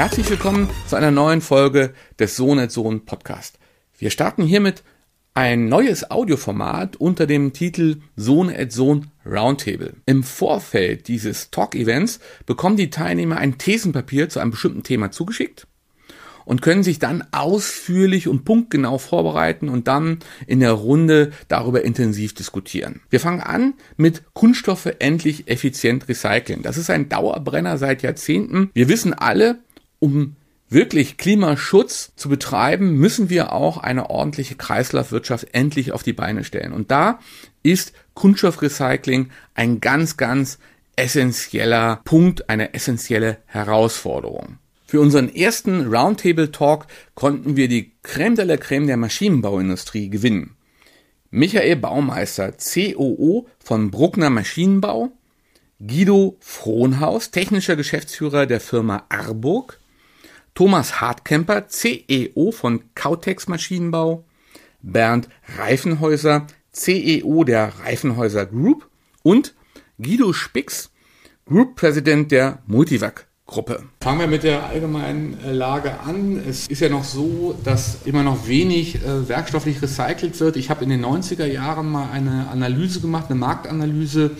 Herzlich willkommen zu einer neuen Folge des Sohn Sohn Podcast. Wir starten hiermit ein neues Audioformat unter dem Titel Sohn Sohn Roundtable. Im Vorfeld dieses Talk-Events bekommen die Teilnehmer ein Thesenpapier zu einem bestimmten Thema zugeschickt und können sich dann ausführlich und punktgenau vorbereiten und dann in der Runde darüber intensiv diskutieren. Wir fangen an mit Kunststoffe endlich effizient recyceln. Das ist ein Dauerbrenner seit Jahrzehnten. Wir wissen alle, um wirklich Klimaschutz zu betreiben, müssen wir auch eine ordentliche Kreislaufwirtschaft endlich auf die Beine stellen. Und da ist Kunststoffrecycling ein ganz, ganz essentieller Punkt, eine essentielle Herausforderung. Für unseren ersten Roundtable Talk konnten wir die Creme de la Creme der Maschinenbauindustrie gewinnen. Michael Baumeister, COO von Bruckner Maschinenbau, Guido Frohnhaus, technischer Geschäftsführer der Firma Arburg, Thomas Hartkemper, CEO von Kautex Maschinenbau, Bernd Reifenhäuser, CEO der Reifenhäuser Group und Guido Spix, Group President der Multivac Gruppe. Fangen wir mit der allgemeinen äh, Lage an. Es ist ja noch so, dass immer noch wenig äh, werkstofflich recycelt wird. Ich habe in den 90er Jahren mal eine Analyse gemacht, eine Marktanalyse,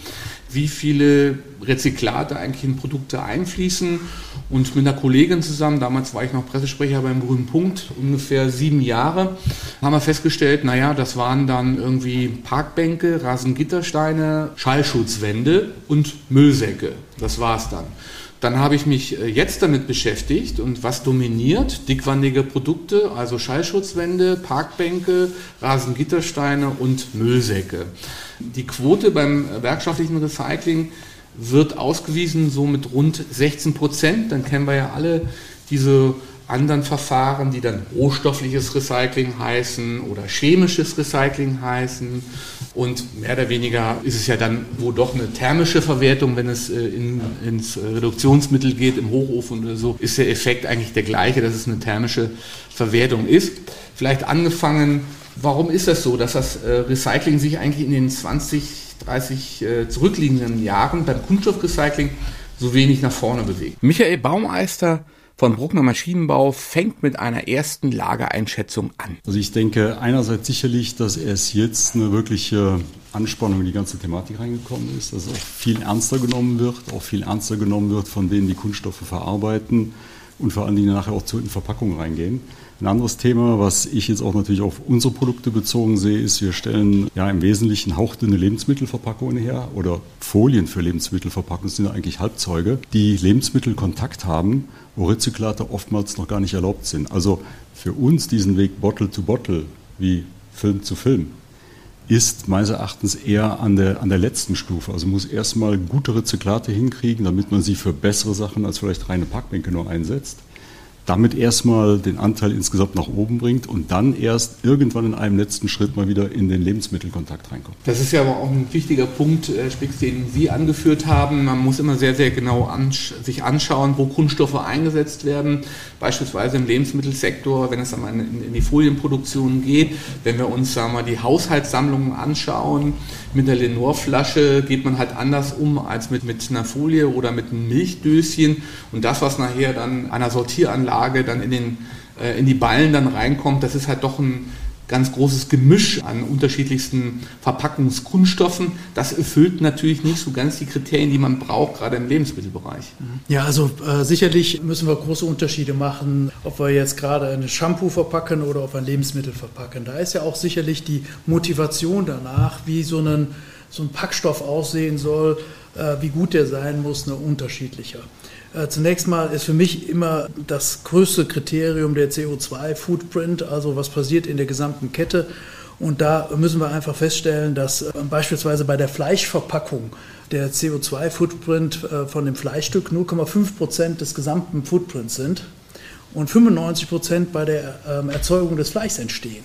wie viele Rezyklate eigentlich in Produkte einfließen. Und mit einer Kollegin zusammen, damals war ich noch Pressesprecher beim Grünen Punkt, ungefähr sieben Jahre, haben wir festgestellt, naja, das waren dann irgendwie Parkbänke, Rasengittersteine, Schallschutzwände und Müllsäcke. Das war es dann. Dann habe ich mich äh, jetzt damit beschäftigt und was dominiert? Dickwandige Produkte, also Schallschutzwände, Parkbänke, Rasengittersteine und Müllsäcke. Die Quote beim werkschaftlichen Recycling wird ausgewiesen so mit rund 16 Prozent. Dann kennen wir ja alle diese anderen Verfahren, die dann rohstoffliches Recycling heißen oder chemisches Recycling heißen. Und mehr oder weniger ist es ja dann wohl doch eine thermische Verwertung, wenn es äh, in, ins Reduktionsmittel geht, im Hochofen oder so, ist der Effekt eigentlich der gleiche, dass es eine thermische Verwertung ist. Vielleicht angefangen, warum ist das so, dass das äh, Recycling sich eigentlich in den 20, 30 äh, zurückliegenden Jahren beim Kunststoffrecycling so wenig nach vorne bewegt? Michael Baumeister von Bruckner Maschinenbau fängt mit einer ersten Lagereinschätzung an. Also ich denke einerseits sicherlich, dass erst jetzt eine wirkliche Anspannung in die ganze Thematik reingekommen ist, dass auch viel ernster genommen wird, auch viel ernster genommen wird von denen, die Kunststoffe verarbeiten und vor allen Dingen nachher auch zu in Verpackungen reingehen. Ein anderes Thema, was ich jetzt auch natürlich auf unsere Produkte bezogen sehe, ist, wir stellen ja im Wesentlichen hauchdünne Lebensmittelverpackungen her oder Folien für Lebensmittelverpackungen sind ja eigentlich Halbzeuge, die Lebensmittelkontakt haben, wo Rezyklate oftmals noch gar nicht erlaubt sind. Also für uns diesen Weg Bottle to Bottle wie Film zu Film ist meines Erachtens eher an der, an der letzten Stufe. Also muss erstmal gute Rezyklate hinkriegen, damit man sie für bessere Sachen als vielleicht reine Packbänke nur einsetzt damit erstmal den Anteil insgesamt nach oben bringt und dann erst irgendwann in einem letzten Schritt mal wieder in den Lebensmittelkontakt reinkommt. Das ist ja aber auch ein wichtiger Punkt, äh, Spix, den Sie angeführt haben. Man muss immer sehr, sehr genau ansch sich anschauen, wo Kunststoffe eingesetzt werden. Beispielsweise im Lebensmittelsektor, wenn es in, in die Folienproduktion geht. Wenn wir uns sagen wir, die Haushaltssammlungen anschauen, mit der Lenore-Flasche geht man halt anders um als mit, mit einer Folie oder mit einem Milchdöschen. Und das, was nachher dann einer Sortieranlage dann in, den, äh, in die Ballen dann reinkommt, das ist halt doch ein ganz großes Gemisch an unterschiedlichsten Verpackungskunststoffen. Das erfüllt natürlich nicht so ganz die Kriterien, die man braucht, gerade im Lebensmittelbereich. Ja, also äh, sicherlich müssen wir große Unterschiede machen, ob wir jetzt gerade ein Shampoo verpacken oder ob wir ein Lebensmittel verpacken. Da ist ja auch sicherlich die Motivation danach, wie so ein, so ein Packstoff aussehen soll äh, wie gut der sein muss, eine unterschiedlicher. Äh, zunächst mal ist für mich immer das größte Kriterium der CO2-Footprint, also was passiert in der gesamten Kette. Und da müssen wir einfach feststellen, dass äh, beispielsweise bei der Fleischverpackung der CO2-Footprint äh, von dem Fleischstück 0,5 Prozent des gesamten Footprints sind und 95 Prozent bei der ähm, Erzeugung des Fleischs entstehen.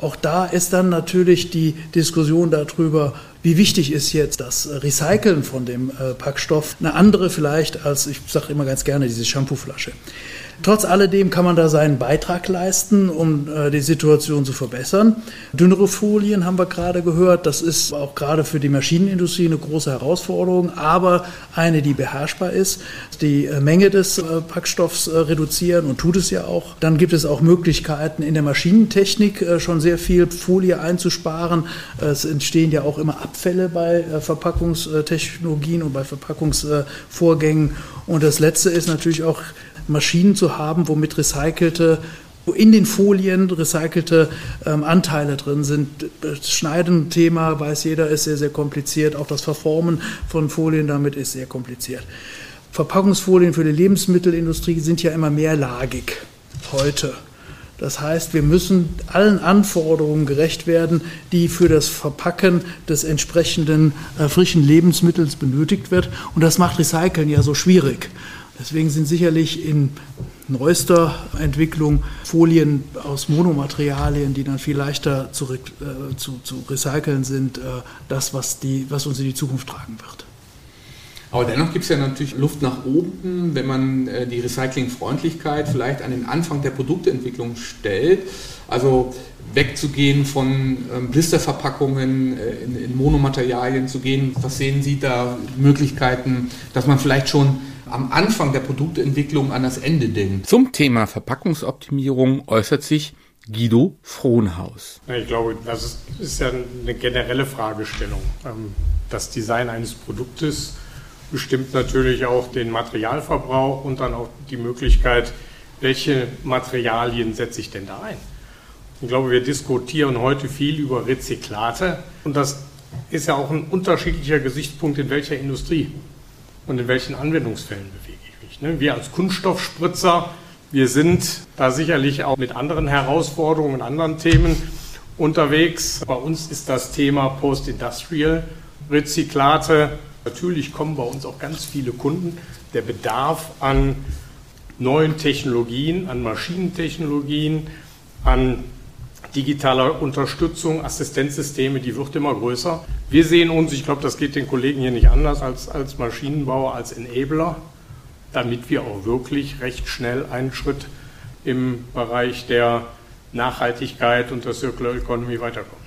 Auch da ist dann natürlich die Diskussion darüber, wie wichtig ist jetzt das Recyceln von dem äh, Packstoff, eine andere vielleicht als, ich sage immer ganz gerne, diese Shampooflasche. Trotz alledem kann man da seinen Beitrag leisten, um äh, die Situation zu verbessern. Dünnere Folien haben wir gerade gehört. Das ist auch gerade für die Maschinenindustrie eine große Herausforderung, aber eine, die beherrschbar ist. Die äh, Menge des Packstoffs reduzieren und tut es ja auch. Dann gibt es auch Möglichkeiten in der Maschinentechnik schon sehr viel Folie einzusparen. Es entstehen ja auch immer Abfälle bei äh, Verpackungstechnologien und bei Verpackungsvorgängen. Und das Letzte ist natürlich auch Maschinen zu haben, womit recycelte wo in den Folien recycelte ähm, Anteile drin sind. Das Schneiden-Thema, weiß jeder, ist sehr, sehr kompliziert. Auch das Verformen von Folien damit ist sehr kompliziert. Verpackungsfolien für die Lebensmittelindustrie sind ja immer mehrlagig heute. Das heißt, wir müssen allen Anforderungen gerecht werden, die für das Verpacken des entsprechenden äh, frischen Lebensmittels benötigt wird. Und das macht Recyceln ja so schwierig. Deswegen sind sicherlich in neuester Entwicklung Folien aus Monomaterialien, die dann viel leichter zu, äh, zu, zu recyceln sind, äh, das, was, die, was uns in die Zukunft tragen wird. Aber dennoch gibt es ja natürlich Luft nach oben, wenn man äh, die Recyclingfreundlichkeit vielleicht an den Anfang der Produktentwicklung stellt. Also wegzugehen von ähm, Blisterverpackungen äh, in, in Monomaterialien zu gehen. Was sehen Sie da Möglichkeiten, dass man vielleicht schon am Anfang der Produktentwicklung an das Ende denkt. Zum Thema Verpackungsoptimierung äußert sich Guido Frohnhaus. Ich glaube, das ist, ist ja eine generelle Fragestellung. Ähm, das Design eines Produktes bestimmt natürlich auch den Materialverbrauch und dann auch die Möglichkeit, welche Materialien setze ich denn da ein. Ich glaube, wir diskutieren heute viel über Rezyklate und das ist ja auch ein unterschiedlicher Gesichtspunkt in welcher Industrie und in welchen Anwendungsfällen bewege ich mich. Ne? Wir als Kunststoffspritzer, wir sind da sicherlich auch mit anderen Herausforderungen und anderen Themen unterwegs. Bei uns ist das Thema Post-Industrial Rezyklate. Natürlich kommen bei uns auch ganz viele Kunden. Der Bedarf an neuen Technologien, an Maschinentechnologien, an digitaler Unterstützung, Assistenzsysteme, die wird immer größer. Wir sehen uns, ich glaube, das geht den Kollegen hier nicht anders, als, als Maschinenbauer, als Enabler, damit wir auch wirklich recht schnell einen Schritt im Bereich der Nachhaltigkeit und der Circular Economy weiterkommen.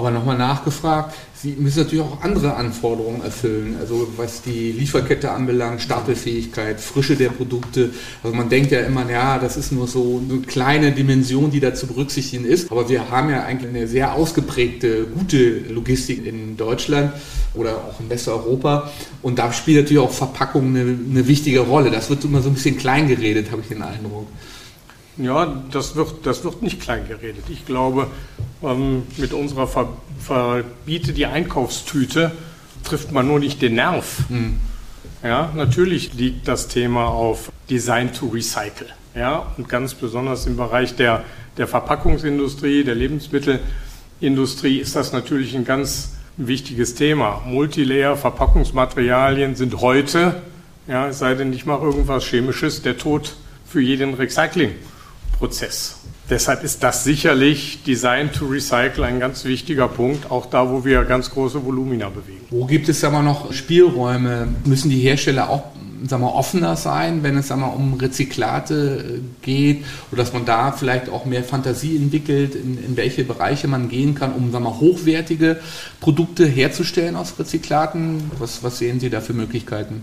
Aber nochmal nachgefragt, Sie müssen natürlich auch andere Anforderungen erfüllen, also was die Lieferkette anbelangt, Stapelfähigkeit, Frische der Produkte. Also man denkt ja immer, ja, das ist nur so eine kleine Dimension, die da zu berücksichtigen ist. Aber wir haben ja eigentlich eine sehr ausgeprägte, gute Logistik in Deutschland oder auch in Westeuropa. Und da spielt natürlich auch Verpackung eine, eine wichtige Rolle. Das wird immer so ein bisschen klein geredet, habe ich den Eindruck. Ja, das wird, das wird nicht klein geredet. Ich glaube, ähm, mit unserer Ver Verbiete die Einkaufstüte trifft man nur nicht den Nerv. Mhm. Ja, natürlich liegt das Thema auf Design to Recycle. Ja, und ganz besonders im Bereich der, der Verpackungsindustrie, der Lebensmittelindustrie ist das natürlich ein ganz wichtiges Thema. Multilayer Verpackungsmaterialien sind heute, ja, es sei denn, ich mache irgendwas Chemisches, der Tod für jeden Recycling. Prozess. Deshalb ist das sicherlich Design to Recycle ein ganz wichtiger Punkt, auch da, wo wir ganz große Volumina bewegen. Wo gibt es aber noch Spielräume? Müssen die Hersteller auch sagen wir, offener sein, wenn es sagen wir, um Rezyklate äh, geht oder dass man da vielleicht auch mehr Fantasie entwickelt, in, in welche Bereiche man gehen kann, um sagen wir, hochwertige Produkte herzustellen aus Rezyklaten? Was, was sehen Sie da für Möglichkeiten?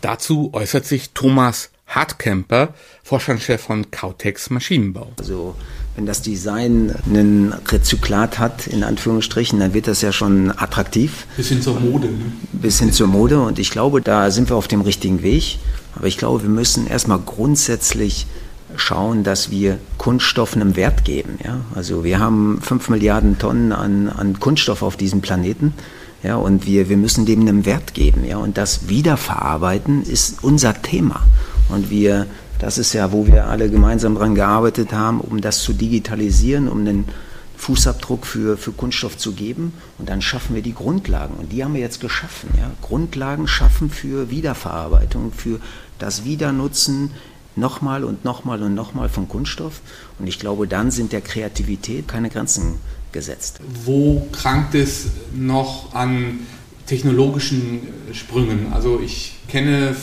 Dazu äußert sich Thomas Hartkämper, Vorstandschef von Kautex Maschinenbau. Also wenn das Design einen Rezyklat hat, in Anführungsstrichen, dann wird das ja schon attraktiv. Bis hin zur Mode. Ne? Bis hin zur Mode und ich glaube, da sind wir auf dem richtigen Weg. Aber ich glaube, wir müssen erstmal grundsätzlich schauen, dass wir Kunststoffen einen Wert geben. Ja? Also wir haben fünf Milliarden Tonnen an, an Kunststoff auf diesem Planeten. Ja, und wir, wir müssen dem einen Wert geben. Ja, und das Wiederverarbeiten ist unser Thema. Und wir, das ist ja, wo wir alle gemeinsam daran gearbeitet haben, um das zu digitalisieren, um einen Fußabdruck für, für Kunststoff zu geben. Und dann schaffen wir die Grundlagen. Und die haben wir jetzt geschaffen. Ja? Grundlagen schaffen für Wiederverarbeitung, für das Wiedernutzen nochmal und nochmal und nochmal von Kunststoff. Und ich glaube, dann sind der Kreativität keine Grenzen gesetzt. Wo krankt es noch an technologischen Sprüngen? Also ich kenne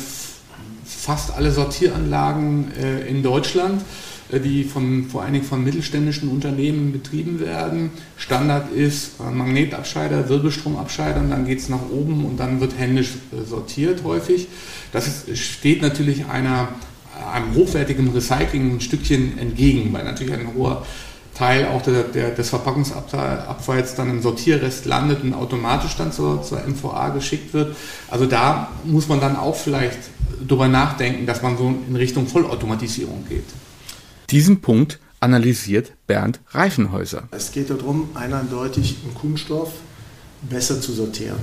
fast alle Sortieranlagen äh, in Deutschland, äh, die von, vor allen Dingen von mittelständischen Unternehmen betrieben werden. Standard ist äh, Magnetabscheider, Wirbelstromabscheider und dann geht es nach oben und dann wird händisch sortiert häufig. Das ist, steht natürlich einer, einem hochwertigen Recycling ein Stückchen entgegen, weil natürlich ein hoher Teil auch der, der, des Verpackungsabfalls dann im Sortierrest landet und automatisch dann zur, zur MVA geschickt wird. Also da muss man dann auch vielleicht drüber nachdenken, dass man so in Richtung Vollautomatisierung geht. Diesen Punkt analysiert Bernd Reifenhäuser. Es geht darum, eindeutig einen Kunststoff besser zu sortieren.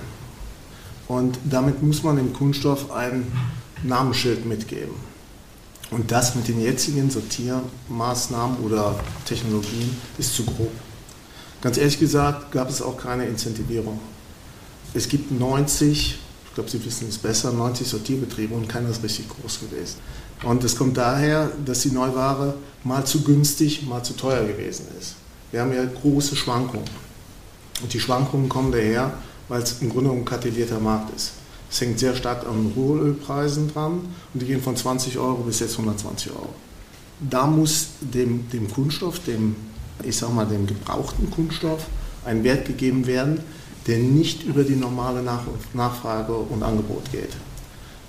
Und damit muss man dem Kunststoff ein Namensschild mitgeben. Und das mit den jetzigen Sortiermaßnahmen oder Technologien ist zu grob. Ganz ehrlich gesagt gab es auch keine Incentivierung. Es gibt 90, ich glaube, Sie wissen es besser, 90 Sortierbetriebe und keiner ist richtig groß gewesen. Und es kommt daher, dass die Neuware mal zu günstig, mal zu teuer gewesen ist. Wir haben ja große Schwankungen. Und die Schwankungen kommen daher, weil es im Grunde ein kartellierter Markt ist. Es hängt sehr stark an Rohölpreisen dran und die gehen von 20 Euro bis jetzt 120 Euro. Da muss dem, dem Kunststoff, dem, ich sag mal, dem gebrauchten Kunststoff ein Wert gegeben werden, der nicht über die normale Nach Nachfrage und Angebot geht.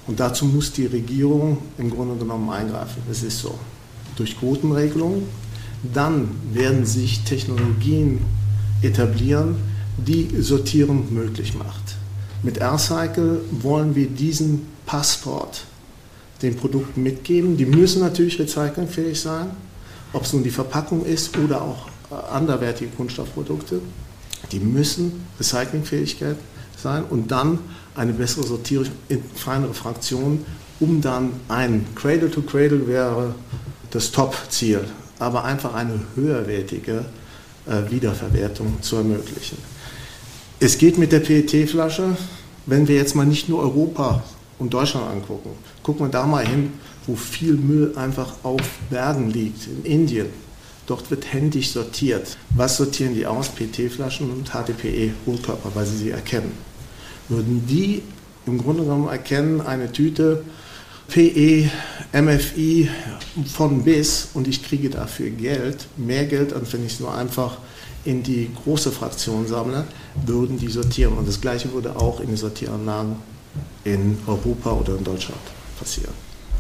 Und dazu muss die Regierung im Grunde genommen eingreifen. Das ist so. Durch Quotenregelungen. Dann werden sich Technologien etablieren, die Sortieren möglich macht. Mit R-Cycle wollen wir diesen Passport den Produkten mitgeben. Die müssen natürlich recyclingfähig sein, ob es nun die Verpackung ist oder auch äh, anderwertige Kunststoffprodukte. Die müssen recyclingfähigkeit sein und dann eine bessere Sortierung in feinere Fraktionen, um dann ein Cradle-to-Cradle -Cradle wäre das Top-Ziel, aber einfach eine höherwertige äh, Wiederverwertung zu ermöglichen. Es geht mit der PET-Flasche, wenn wir jetzt mal nicht nur Europa und Deutschland angucken, gucken wir da mal hin, wo viel Müll einfach auf Bergen liegt, in Indien. Dort wird händisch sortiert. Was sortieren die aus? PET-Flaschen und HDPE-Hohlkörper, weil sie sie erkennen. Würden die im Grunde genommen erkennen, eine Tüte PE, MFI von bis und ich kriege dafür Geld, mehr Geld, als wenn ich es nur einfach in die große Fraktion sammle, würden die sortieren. Und das Gleiche würde auch in den Sortieranlagen in Europa oder in Deutschland passieren.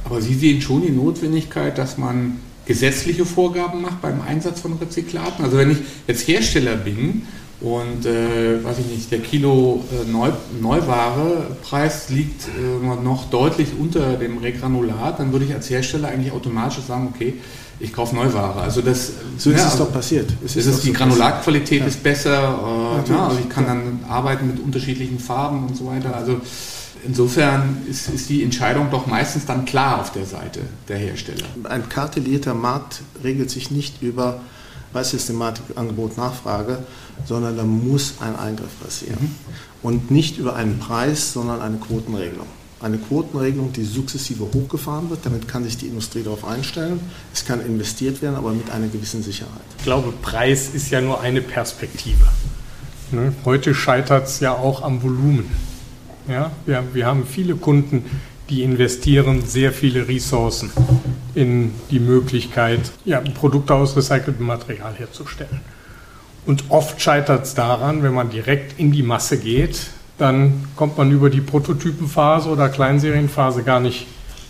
Aber Sie sehen schon die Notwendigkeit, dass man gesetzliche Vorgaben macht beim Einsatz von Rezyklaten. Also wenn ich jetzt Hersteller bin und äh, weiß ich nicht, der Kilo äh, Neu Neuware-Preis liegt äh, noch deutlich unter dem Regranulat, dann würde ich als Hersteller eigentlich automatisch sagen, okay, ich kaufe Neuware. Also das, so ist ja, es doch passiert. Es ist, ist die so Granulatqualität ja. ist besser. Äh, ja, also ich kann dann arbeiten mit unterschiedlichen Farben und so weiter. Also insofern ist, ist, die Entscheidung doch meistens dann klar auf der Seite der Hersteller. Ein kartellierter Markt regelt sich nicht über Preissystematik, Angebot, Nachfrage, sondern da muss ein Eingriff passieren. Mhm. Und nicht über einen Preis, sondern eine Quotenregelung eine Quotenregelung, die sukzessive hochgefahren wird. Damit kann sich die Industrie darauf einstellen. Es kann investiert werden, aber mit einer gewissen Sicherheit. Ich glaube, Preis ist ja nur eine Perspektive. Ne? Heute scheitert es ja auch am Volumen. Ja? Wir, wir haben viele Kunden, die investieren sehr viele Ressourcen in die Möglichkeit, ja, Produkte aus recyceltem Material herzustellen. Und oft scheitert es daran, wenn man direkt in die Masse geht, dann kommt man über die Prototypenphase oder Kleinserienphase gar nicht,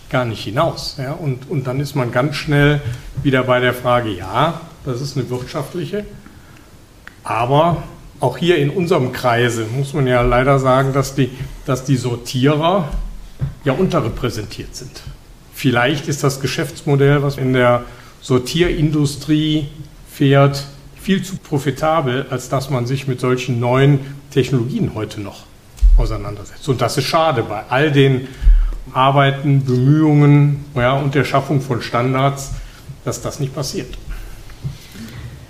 gar nicht hinaus. Ja? Und, und dann ist man ganz schnell wieder bei der Frage, ja, das ist eine wirtschaftliche, aber auch hier in unserem Kreise muss man ja leider sagen, dass die, dass die Sortierer ja unterrepräsentiert sind. Vielleicht ist das Geschäftsmodell, was in der Sortierindustrie fährt, viel zu profitabel, als dass man sich mit solchen neuen Technologien heute noch auseinandersetzt. Und das ist schade bei all den Arbeiten, Bemühungen ja, und der Schaffung von Standards, dass das nicht passiert.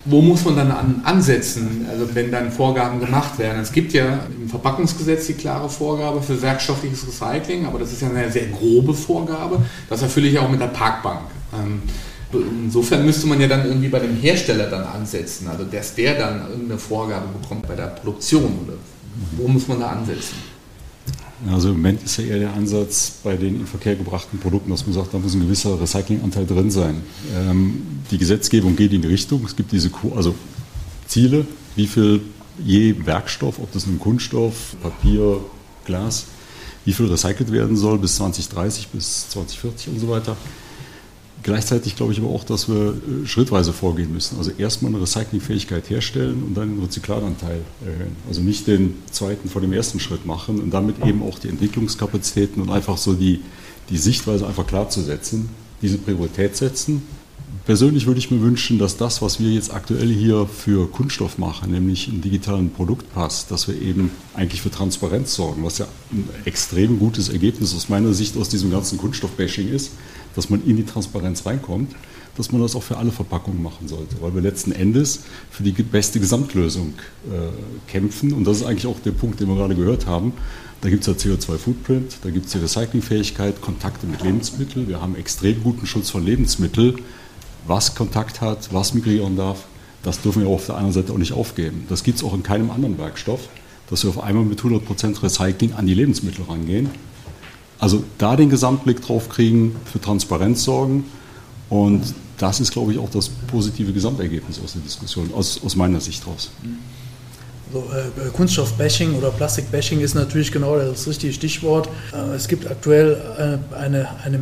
Wo muss man dann an, ansetzen, also wenn dann Vorgaben gemacht werden? Es gibt ja im Verpackungsgesetz die klare Vorgabe für werkstoffliches Recycling, aber das ist ja eine sehr grobe Vorgabe. Das erfülle ich auch mit der Parkbank. Ähm, insofern müsste man ja dann irgendwie bei dem Hersteller dann ansetzen, also dass der dann irgendeine Vorgabe bekommt bei der Produktion. Oder wo muss man da ansetzen? Also im Moment ist ja eher der Ansatz bei den in Verkehr gebrachten Produkten, dass man sagt, da muss ein gewisser Recyclinganteil drin sein. Ähm, die Gesetzgebung geht in die Richtung. Es gibt diese also Ziele, wie viel je Werkstoff, ob das nun Kunststoff, Papier, Glas, wie viel recycelt werden soll bis 2030, bis 2040 und so weiter. Gleichzeitig glaube ich aber auch, dass wir äh, schrittweise vorgehen müssen. Also erstmal eine Recyclingfähigkeit herstellen und dann den Rezyklatanteil erhöhen. Also nicht den zweiten vor dem ersten Schritt machen und damit eben auch die Entwicklungskapazitäten und einfach so die, die Sichtweise einfach klar zu setzen, diese Priorität setzen. Persönlich würde ich mir wünschen, dass das, was wir jetzt aktuell hier für Kunststoff machen, nämlich einen digitalen Produktpass, dass wir eben eigentlich für Transparenz sorgen, was ja ein extrem gutes Ergebnis aus meiner Sicht aus diesem ganzen Kunststoffbashing ist dass man in die Transparenz reinkommt, dass man das auch für alle Verpackungen machen sollte, weil wir letzten Endes für die beste Gesamtlösung äh, kämpfen. Und das ist eigentlich auch der Punkt, den wir gerade gehört haben. Da gibt es ja CO2-Footprint, da gibt es die Recyclingfähigkeit, Kontakte mit Lebensmitteln. Wir haben extrem guten Schutz von Lebensmitteln. Was Kontakt hat, was migrieren darf, das dürfen wir auf der anderen Seite auch nicht aufgeben. Das gibt es auch in keinem anderen Werkstoff, dass wir auf einmal mit 100% Recycling an die Lebensmittel rangehen. Also da den Gesamtblick drauf kriegen, für Transparenz sorgen und das ist, glaube ich, auch das positive Gesamtergebnis aus der Diskussion, aus, aus meiner Sicht raus. Also, äh, Kunststoff-Bashing oder Plastik-Bashing ist natürlich genau das richtige Stichwort. Äh, es gibt aktuell äh, eine, eine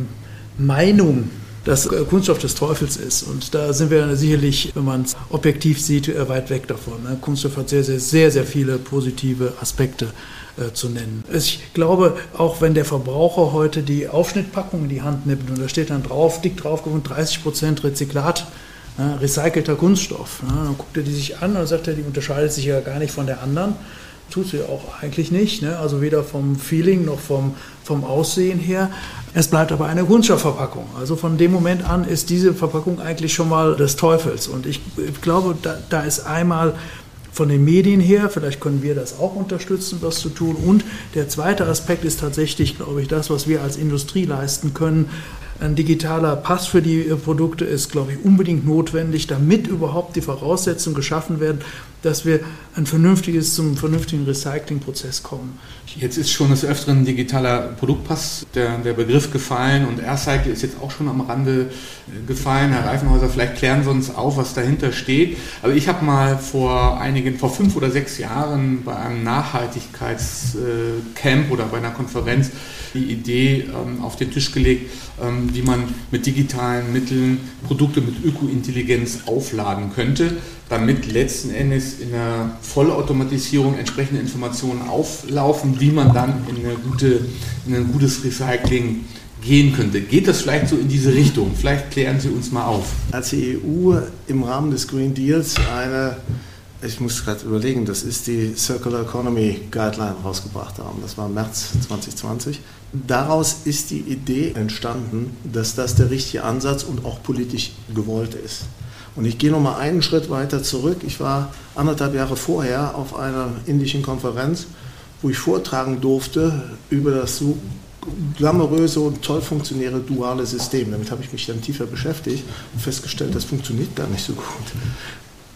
Meinung, dass äh, Kunststoff des Teufels ist. Und da sind wir sicherlich, wenn man es objektiv sieht, äh, weit weg davon. Ne? Kunststoff hat sehr, sehr, sehr, sehr viele positive Aspekte äh, zu nennen. Ich glaube, auch wenn der Verbraucher heute die Aufschnittpackung in die Hand nimmt und da steht dann drauf, dick drauf, 30 Prozent Rezyklat, äh, recycelter Kunststoff. Ne? Dann guckt er die sich an und sagt die unterscheidet sich ja gar nicht von der anderen. Tut sie auch eigentlich nicht, ne? also weder vom Feeling noch vom, vom Aussehen her. Es bleibt aber eine Kunststoffverpackung. Also von dem Moment an ist diese Verpackung eigentlich schon mal des Teufels. Und ich glaube, da, da ist einmal von den Medien her. Vielleicht können wir das auch unterstützen, was zu tun. Und der zweite Aspekt ist tatsächlich, glaube ich, das, was wir als Industrie leisten können. Ein digitaler Pass für die Produkte ist, glaube ich, unbedingt notwendig, damit überhaupt die Voraussetzungen geschaffen werden, dass wir ein vernünftiges, zum vernünftigen Recyclingprozess kommen. Jetzt ist schon des Öfteren digitaler Produktpass der, der Begriff gefallen und AirCycle ist jetzt auch schon am Rande äh, gefallen. Herr Reifenhäuser, vielleicht klären Sie uns auf, was dahinter steht. Aber ich habe mal vor einigen, vor fünf oder sechs Jahren bei einem Nachhaltigkeitscamp oder bei einer Konferenz die Idee ähm, auf den Tisch gelegt, ähm, wie man mit digitalen Mitteln Produkte mit Ökointelligenz aufladen könnte, damit letzten Endes in der Vollautomatisierung entsprechende Informationen auflaufen, wie man dann in, gute, in ein gutes Recycling gehen könnte. Geht das vielleicht so in diese Richtung? Vielleicht klären Sie uns mal auf. Als die EU im Rahmen des Green Deals eine ich muss gerade überlegen, das ist die Circular Economy Guideline rausgebracht haben. Das war März 2020. Daraus ist die Idee entstanden, dass das der richtige Ansatz und auch politisch gewollt ist. Und ich gehe noch mal einen Schritt weiter zurück. Ich war anderthalb Jahre vorher auf einer indischen Konferenz, wo ich vortragen durfte über das so glamouröse und toll funktionierende duale System. Damit habe ich mich dann tiefer beschäftigt und festgestellt, das funktioniert gar nicht so gut.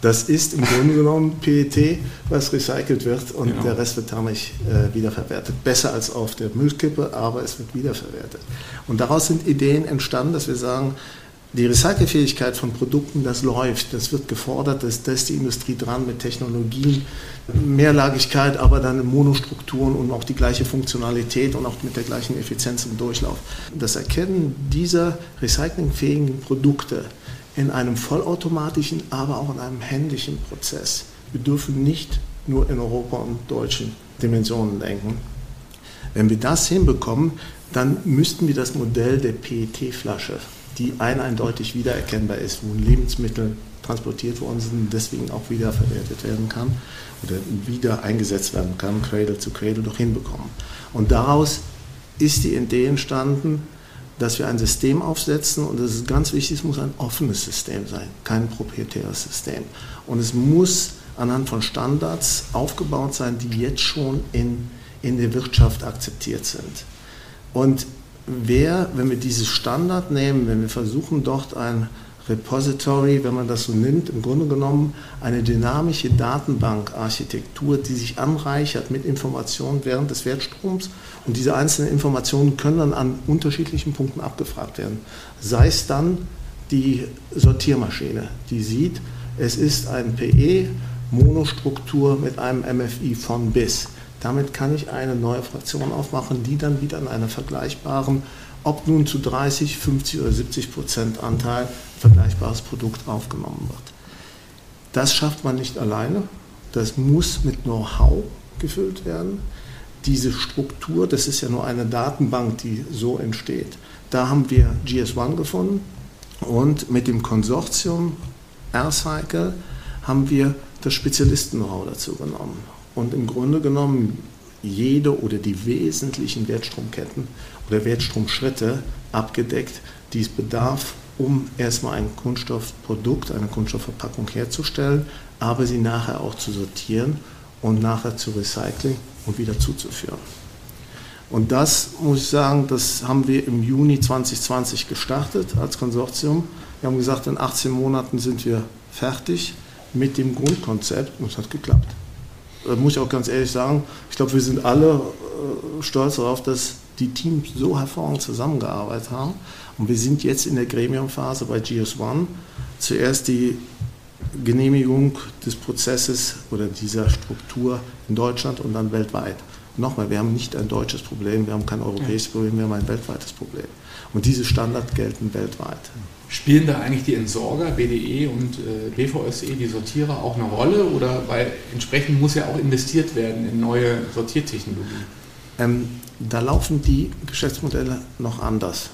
Das ist im Grunde genommen PET, was recycelt wird und genau. der Rest wird damit äh, wiederverwertet. Besser als auf der Müllkippe, aber es wird wiederverwertet. Und daraus sind Ideen entstanden, dass wir sagen, die Recycelfähigkeit von Produkten, das läuft, das wird gefordert, das, da ist die Industrie dran mit Technologien, Mehrlagigkeit, aber dann Monostrukturen und auch die gleiche Funktionalität und auch mit der gleichen Effizienz im Durchlauf. Das Erkennen dieser recyclingfähigen Produkte in einem vollautomatischen, aber auch in einem händischen Prozess. Wir dürfen nicht nur in Europa und deutschen Dimensionen denken. Wenn wir das hinbekommen, dann müssten wir das Modell der PET-Flasche, die eindeutig wiedererkennbar ist, wo Lebensmittel transportiert worden sind, deswegen auch wiederverwertet werden kann oder wieder eingesetzt werden kann, Cradle zu Cradle doch hinbekommen. Und daraus ist die Idee entstanden, dass wir ein System aufsetzen und das ist ganz wichtig, es muss ein offenes System sein, kein proprietäres System. Und es muss anhand von Standards aufgebaut sein, die jetzt schon in, in der Wirtschaft akzeptiert sind. Und wer, wenn wir dieses Standard nehmen, wenn wir versuchen, dort ein Repository, wenn man das so nimmt, im Grunde genommen eine dynamische Datenbankarchitektur, die sich anreichert mit Informationen während des Wertstroms und diese einzelnen Informationen können dann an unterschiedlichen Punkten abgefragt werden. Sei es dann die Sortiermaschine, die sieht, es ist ein PE Monostruktur mit einem MFI von bis. Damit kann ich eine neue Fraktion aufmachen, die dann wieder in einer vergleichbaren, ob nun zu 30, 50 oder 70 Prozent Anteil vergleichbares Produkt aufgenommen wird. Das schafft man nicht alleine. Das muss mit Know-how gefüllt werden. Diese Struktur, das ist ja nur eine Datenbank, die so entsteht. Da haben wir GS1 gefunden und mit dem Konsortium R-Cycle haben wir das Spezialisten-Know-how dazu genommen. Und im Grunde genommen jede oder die wesentlichen Wertstromketten oder Wertstromschritte abgedeckt, die es bedarf, um erstmal ein Kunststoffprodukt, eine Kunststoffverpackung herzustellen, aber sie nachher auch zu sortieren und nachher zu recyceln und wieder zuzuführen. Und das muss ich sagen, das haben wir im Juni 2020 gestartet als Konsortium. Wir haben gesagt, in 18 Monaten sind wir fertig mit dem Grundkonzept und es hat geklappt. Da muss ich auch ganz ehrlich sagen, ich glaube, wir sind alle äh, stolz darauf, dass die Teams so hervorragend zusammengearbeitet haben. Und wir sind jetzt in der Gremiumphase bei GS1. Zuerst die Genehmigung des Prozesses oder dieser Struktur in Deutschland und dann weltweit. Nochmal, wir haben nicht ein deutsches Problem, wir haben kein europäisches Problem, wir haben ein weltweites Problem. Und diese Standards gelten weltweit. Spielen da eigentlich die Entsorger, BDE und äh, BVSE, die Sortierer auch eine Rolle? Oder weil entsprechend muss ja auch investiert werden in neue Sortiertechnologie? Ähm, da laufen die Geschäftsmodelle noch anders.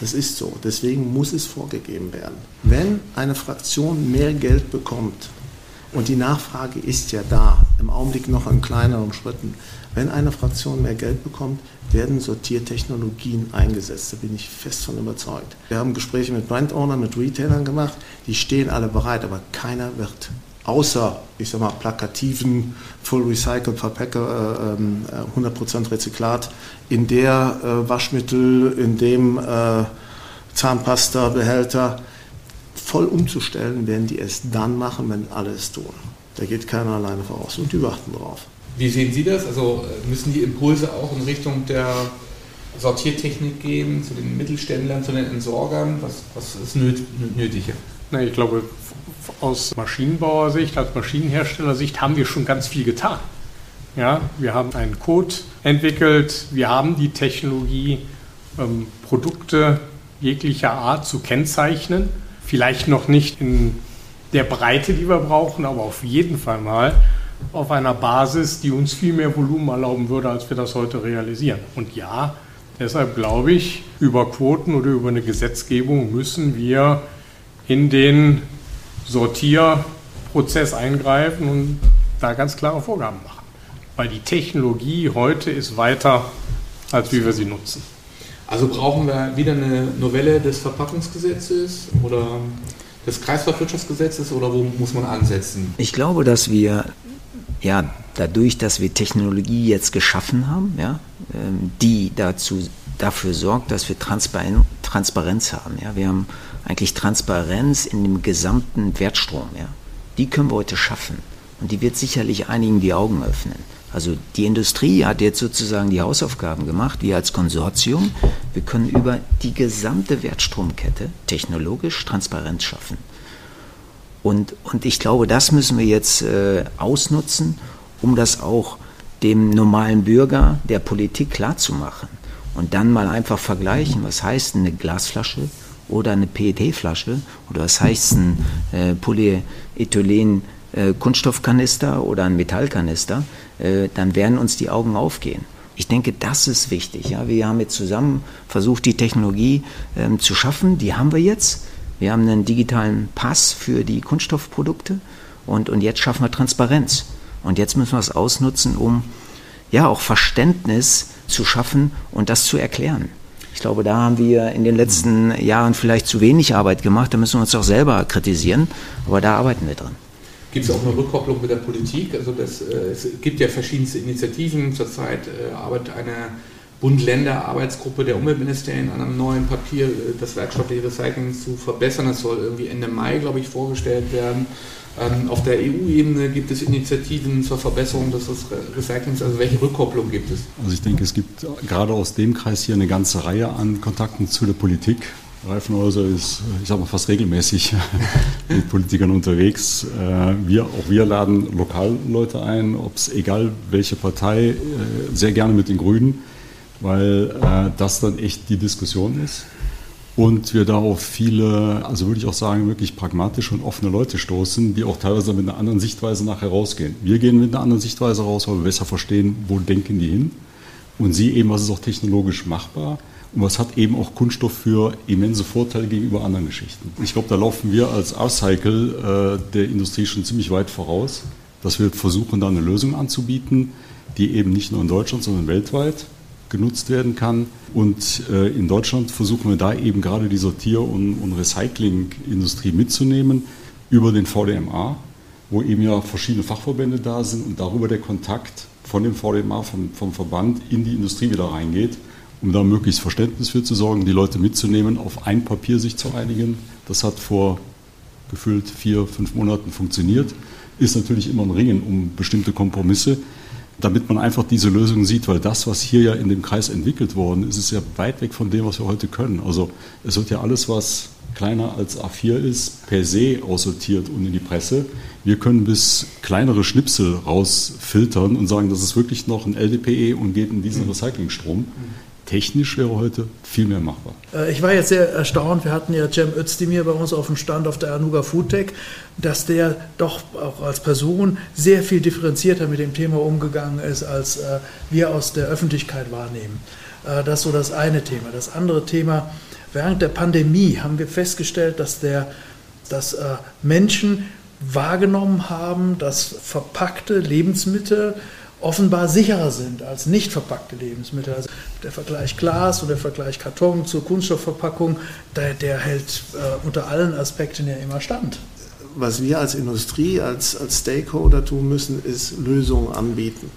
Das ist so. Deswegen muss es vorgegeben werden. Wenn eine Fraktion mehr Geld bekommt, und die Nachfrage ist ja da, im Augenblick noch in kleineren Schritten, wenn eine Fraktion mehr Geld bekommt, werden Sortiertechnologien eingesetzt. Da bin ich fest von überzeugt. Wir haben Gespräche mit Brandownern, mit Retailern gemacht, die stehen alle bereit, aber keiner wird außer, ich sag mal, plakativen Full Recycle Verpacker, äh, 100% äh, Rezyklat, in der äh, Waschmittel, in dem äh, Zahnpasta-Behälter voll umzustellen, werden die es dann machen, wenn alle es tun. Da geht keiner alleine voraus und die warten drauf. Wie sehen Sie das? Also äh, müssen die Impulse auch in Richtung der Sortiertechnik gehen, zu den Mittelständlern, zu den Entsorgern? Was, was ist nötig? Na, ich glaube, aus Maschinenbauersicht, als Maschinenherstellersicht haben wir schon ganz viel getan. Ja, wir haben einen Code entwickelt, wir haben die Technologie, ähm, Produkte jeglicher Art zu kennzeichnen. Vielleicht noch nicht in der Breite, die wir brauchen, aber auf jeden Fall mal auf einer Basis, die uns viel mehr Volumen erlauben würde, als wir das heute realisieren. Und ja, deshalb glaube ich, über Quoten oder über eine Gesetzgebung müssen wir in den Sortierprozess eingreifen und da ganz klare Vorgaben machen. Weil die Technologie heute ist weiter, als wie wir sie nutzen. Also brauchen wir wieder eine Novelle des Verpackungsgesetzes oder des Kreislaufwirtschaftsgesetzes oder wo muss man ansetzen? Ich glaube, dass wir ja, dadurch, dass wir Technologie jetzt geschaffen haben, ja, ähm, die dazu, dafür sorgt, dass wir Transparenz haben. Ja. Wir haben eigentlich Transparenz in dem gesamten Wertstrom. Ja. Die können wir heute schaffen. Und die wird sicherlich einigen die Augen öffnen. Also die Industrie hat jetzt sozusagen die Hausaufgaben gemacht, wir als Konsortium. Wir können über die gesamte Wertstromkette technologisch Transparenz schaffen. Und, und ich glaube, das müssen wir jetzt äh, ausnutzen, um das auch dem normalen Bürger der Politik klarzumachen. Und dann mal einfach vergleichen, was heißt eine Glasflasche oder eine PET-Flasche oder was heißt ein äh, Polyethylen äh, oder ein Metallkanister, äh, dann werden uns die Augen aufgehen. Ich denke, das ist wichtig. Ja. Wir haben jetzt zusammen versucht, die Technologie ähm, zu schaffen, die haben wir jetzt. Wir haben einen digitalen Pass für die Kunststoffprodukte und, und jetzt schaffen wir Transparenz. Und jetzt müssen wir es ausnutzen, um ja auch Verständnis zu schaffen und das zu erklären. Ich glaube, da haben wir in den letzten Jahren vielleicht zu wenig Arbeit gemacht. Da müssen wir uns auch selber kritisieren, aber da arbeiten wir dran. Gibt es auch eine Rückkopplung mit der Politik? Also das, äh, es gibt ja verschiedenste Initiativen. Zurzeit äh, arbeitet eine Bund-Länder-Arbeitsgruppe der Umweltministerien an einem neuen Papier, äh, das werkschaftliche Recycling zu verbessern. Das soll irgendwie Ende Mai, glaube ich, vorgestellt werden. Ähm, auf der EU-Ebene gibt es Initiativen zur Verbesserung des Recyclings. Also welche Rückkopplung gibt es? Also ich denke, es gibt gerade aus dem Kreis hier eine ganze Reihe an Kontakten zu der Politik. Reifenhäuser ist, ich sage mal, fast regelmäßig mit Politikern unterwegs. Äh, wir, auch wir laden Lokalleute ein, ob es egal welche Partei, äh, sehr gerne mit den Grünen, weil äh, das dann echt die Diskussion ist. Und wir da auf viele, also würde ich auch sagen, wirklich pragmatische und offene Leute stoßen, die auch teilweise mit einer anderen Sichtweise nachher rausgehen. Wir gehen mit einer anderen Sichtweise raus, weil wir besser verstehen, wo denken die hin. Und sie eben, was ist auch technologisch machbar und was hat eben auch Kunststoff für immense Vorteile gegenüber anderen Geschichten. Ich glaube, da laufen wir als Upcycle äh, der Industrie schon ziemlich weit voraus, dass wir versuchen, da eine Lösung anzubieten, die eben nicht nur in Deutschland, sondern weltweit genutzt werden kann. Und äh, in Deutschland versuchen wir da eben gerade die Sortier- und, und Recyclingindustrie mitzunehmen über den VDMA, wo eben ja verschiedene Fachverbände da sind und darüber der Kontakt von dem VDMA, vom, vom Verband in die Industrie wieder reingeht, um da möglichst Verständnis für zu sorgen, die Leute mitzunehmen, auf ein Papier sich zu einigen. Das hat vor gefühlt vier, fünf Monaten funktioniert. Ist natürlich immer ein Ringen um bestimmte Kompromisse damit man einfach diese Lösung sieht, weil das, was hier ja in dem Kreis entwickelt worden ist, ist ja weit weg von dem, was wir heute können. Also es wird ja alles, was kleiner als A4 ist, per se aussortiert und in die Presse. Wir können bis kleinere Schnipsel rausfiltern und sagen, das ist wirklich noch ein LDPE und geht in diesen mhm. Recyclingstrom technisch wäre heute viel mehr machbar. Äh, ich war jetzt sehr erstaunt, wir hatten ja Cem Özdemir bei uns auf dem Stand auf der Anuga Foodtech, dass der doch auch als Person sehr viel differenzierter mit dem Thema umgegangen ist, als äh, wir aus der Öffentlichkeit wahrnehmen. Äh, das ist so das eine Thema. Das andere Thema, während der Pandemie haben wir festgestellt, dass, der, dass Menschen wahrgenommen haben, dass verpackte Lebensmittel offenbar sicherer sind als nicht verpackte Lebensmittel. Also der Vergleich Glas und der Vergleich Karton zur Kunststoffverpackung, der, der hält äh, unter allen Aspekten ja immer stand. Was wir als Industrie, als, als Stakeholder tun müssen, ist Lösungen anbieten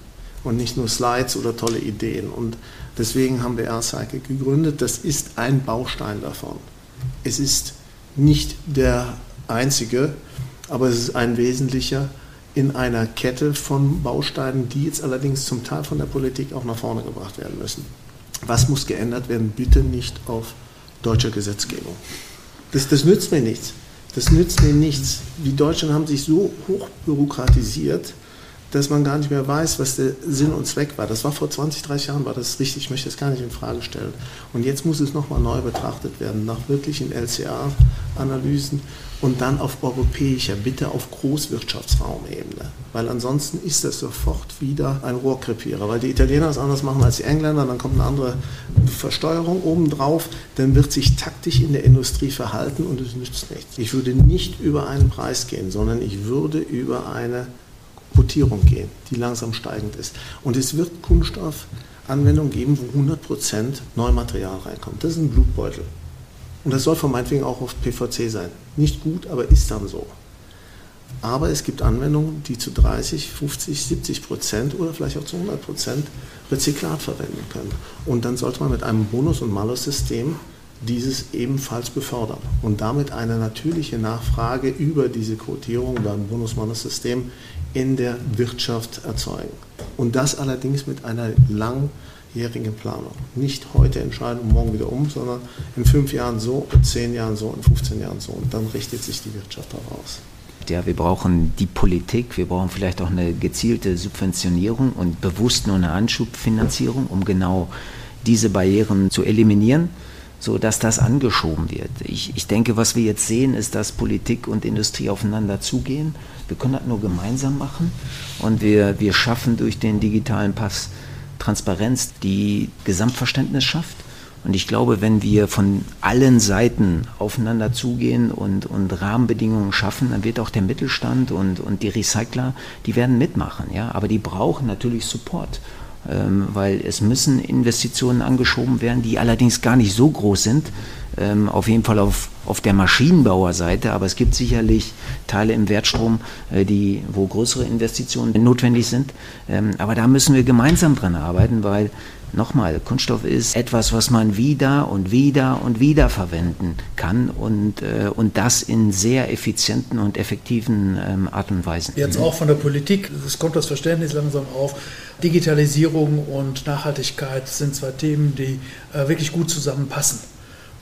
und nicht nur Slides oder tolle Ideen. Und deswegen haben wir AirCycle gegründet. Das ist ein Baustein davon. Es ist nicht der einzige, aber es ist ein wesentlicher in einer Kette von Bausteinen, die jetzt allerdings zum Teil von der Politik auch nach vorne gebracht werden müssen. Was muss geändert werden? Bitte nicht auf deutscher Gesetzgebung. Das, das nützt mir nichts. Das nützt mir nichts. Die Deutschen haben sich so hoch bürokratisiert, dass man gar nicht mehr weiß, was der Sinn und Zweck war. Das war vor 20, 30 Jahren, war das richtig. Ich möchte das gar nicht in Frage stellen. Und jetzt muss es nochmal neu betrachtet werden, nach wirklichen LCA-Analysen und dann auf europäischer, bitte auf Großwirtschaftsraumebene. Weil ansonsten ist das sofort wieder ein Rohrkrepierer. Weil die Italiener es anders machen als die Engländer, dann kommt eine andere Versteuerung obendrauf, dann wird sich taktisch in der Industrie verhalten und es nützt nichts. Ich würde nicht über einen Preis gehen, sondern ich würde über eine Quotierung gehen, die langsam steigend ist. Und es wird Kunststoffanwendungen geben, wo 100% Neumaterial reinkommt. Das ist ein Blutbeutel. Und das soll von meinetwegen auch auf PVC sein. Nicht gut, aber ist dann so. Aber es gibt Anwendungen, die zu 30, 50, 70 Prozent oder vielleicht auch zu 100 Prozent Rezyklat verwenden können. Und dann sollte man mit einem Bonus- und Malus-System dieses ebenfalls befördern und damit eine natürliche Nachfrage über diese Quotierung oder ein Bonus-Malus-System in der Wirtschaft erzeugen. Und das allerdings mit einer langjährigen Planung. Nicht heute entscheiden und morgen wieder um, sondern in fünf Jahren so, in zehn Jahren so, in 15 Jahren so. Und dann richtet sich die Wirtschaft daraus. Ja, wir brauchen die Politik, wir brauchen vielleicht auch eine gezielte Subventionierung und bewusst nur eine Anschubfinanzierung, um genau diese Barrieren zu eliminieren so dass das angeschoben wird. Ich, ich denke, was wir jetzt sehen, ist, dass Politik und Industrie aufeinander zugehen. Wir können das nur gemeinsam machen und wir, wir schaffen durch den digitalen Pass Transparenz, die Gesamtverständnis schafft Und ich glaube, wenn wir von allen Seiten aufeinander zugehen und, und Rahmenbedingungen schaffen, dann wird auch der Mittelstand und, und die Recycler, die werden mitmachen. Ja? Aber die brauchen natürlich Support weil es müssen Investitionen angeschoben werden, die allerdings gar nicht so groß sind, ähm, auf jeden Fall auf, auf der Maschinenbauerseite, aber es gibt sicherlich Teile im Wertstrom, äh, die, wo größere Investitionen notwendig sind. Ähm, aber da müssen wir gemeinsam dran arbeiten, weil nochmal, Kunststoff ist etwas, was man wieder und wieder und wieder verwenden kann und, äh, und das in sehr effizienten und effektiven ähm, Art und Weisen. Jetzt auch von der Politik, es kommt das Verständnis langsam auf. Digitalisierung und Nachhaltigkeit sind zwei Themen, die äh, wirklich gut zusammenpassen.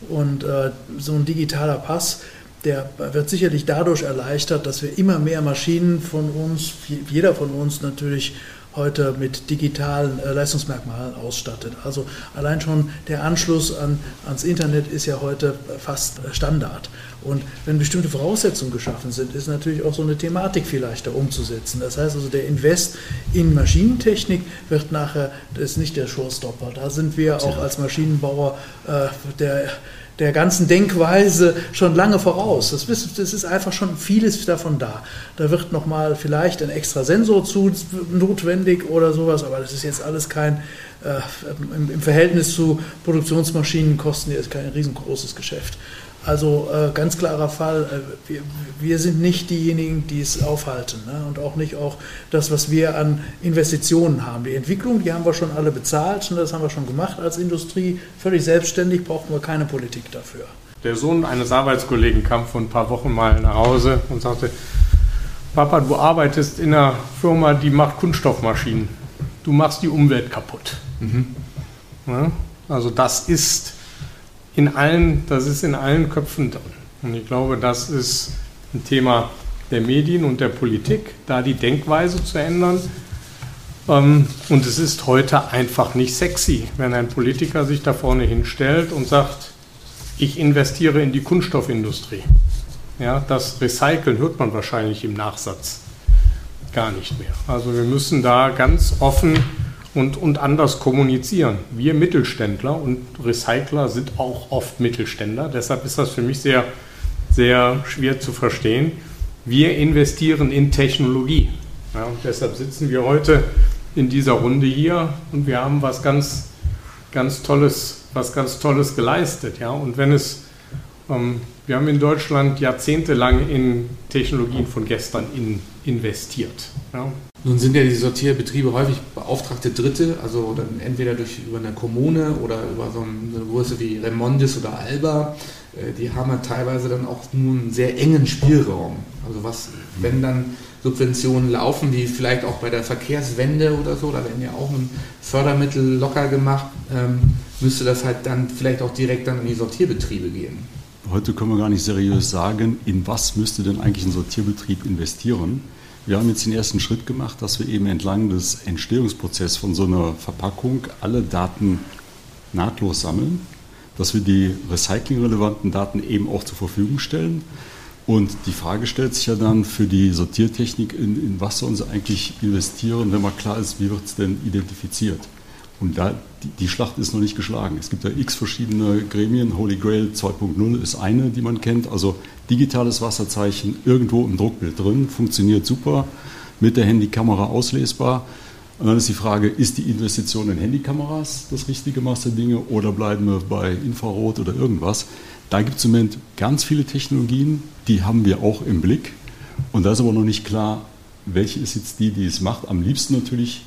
Und äh, so ein digitaler Pass, der wird sicherlich dadurch erleichtert, dass wir immer mehr Maschinen von uns, jeder von uns natürlich heute mit digitalen äh, Leistungsmerkmalen ausstattet. Also allein schon der Anschluss an, ans Internet ist ja heute fast Standard. Und wenn bestimmte Voraussetzungen geschaffen sind, ist natürlich auch so eine Thematik vielleicht da umzusetzen. Das heißt also, der Invest in Maschinentechnik wird nachher, das ist nicht der Showstopper. Da sind wir auch als Maschinenbauer äh, der der ganzen Denkweise schon lange voraus. Das ist, das ist einfach schon vieles davon da. Da wird nochmal vielleicht ein extra Sensor zu notwendig oder sowas, aber das ist jetzt alles kein, äh, im, im, Verhältnis zu Produktionsmaschinenkosten, ist kein riesengroßes Geschäft. Also äh, ganz klarer Fall, äh, wir, wir, sind nicht diejenigen, die es aufhalten ne? und auch nicht auch das, was wir an Investitionen haben. Die Entwicklung, die haben wir schon alle bezahlt und das haben wir schon gemacht als Industrie. Völlig selbstständig brauchen wir keine Politik dafür. Der Sohn eines Arbeitskollegen kam vor ein paar Wochen mal nach Hause und sagte, Papa, du arbeitest in einer Firma, die macht Kunststoffmaschinen. Du machst die Umwelt kaputt. Mhm. Ja? Also das ist in allen, das ist in allen Köpfen drin. Und ich glaube, das ist ein Thema der Medien und der Politik, da die Denkweise zu ändern. Ähm, und es ist heute einfach nicht sexy, wenn ein Politiker sich da vorne hinstellt und sagt, ich investiere in die Kunststoffindustrie. Ja, das Recyceln hört man wahrscheinlich im Nachsatz gar nicht mehr. Also wir müssen da ganz offen und, und anders kommunizieren. Wir Mittelständler und Recycler sind auch oft Mittelständler, deshalb ist das für mich sehr, sehr schwer zu verstehen. Wir investieren in Technologie. Ja, und deshalb sitzen wir heute in dieser Runde hier und wir haben was ganz, ganz Tolles, was ganz Tolles geleistet. Ja? Und wenn es, ähm, wir haben in Deutschland jahrzehntelang in Technologien von gestern in, investiert. Ja? Nun sind ja die Sortierbetriebe häufig beauftragte Dritte, also dann entweder durch über eine Kommune oder über so eine Größe wie Remondis oder Alba. Äh, die haben ja teilweise dann auch nur einen sehr engen Spielraum. Also was, wenn dann Subventionen laufen, wie vielleicht auch bei der Verkehrswende oder so, da werden ja auch ein Fördermittel locker gemacht, ähm, müsste das halt dann vielleicht auch direkt dann in die Sortierbetriebe gehen. Heute können wir gar nicht seriös sagen, in was müsste denn eigentlich ein Sortierbetrieb investieren wir haben jetzt den ersten Schritt gemacht, dass wir eben entlang des Entstehungsprozesses von so einer Verpackung alle Daten nahtlos sammeln, dass wir die recyclingrelevanten Daten eben auch zur Verfügung stellen. Und die Frage stellt sich ja dann für die Sortiertechnik, in, in was sollen sie eigentlich investieren, wenn mal klar ist, wie wird es denn identifiziert. Und da, die, die, Schlacht ist noch nicht geschlagen. Es gibt ja x verschiedene Gremien. Holy Grail 2.0 ist eine, die man kennt. Also digitales Wasserzeichen irgendwo im Druckbild drin, funktioniert super, mit der Handykamera auslesbar. Und dann ist die Frage, ist die Investition in Handykameras das richtige Maß der Dinge oder bleiben wir bei Infrarot oder irgendwas? Da gibt es im Moment ganz viele Technologien, die haben wir auch im Blick. Und da ist aber noch nicht klar, welche ist jetzt die, die es macht. Am liebsten natürlich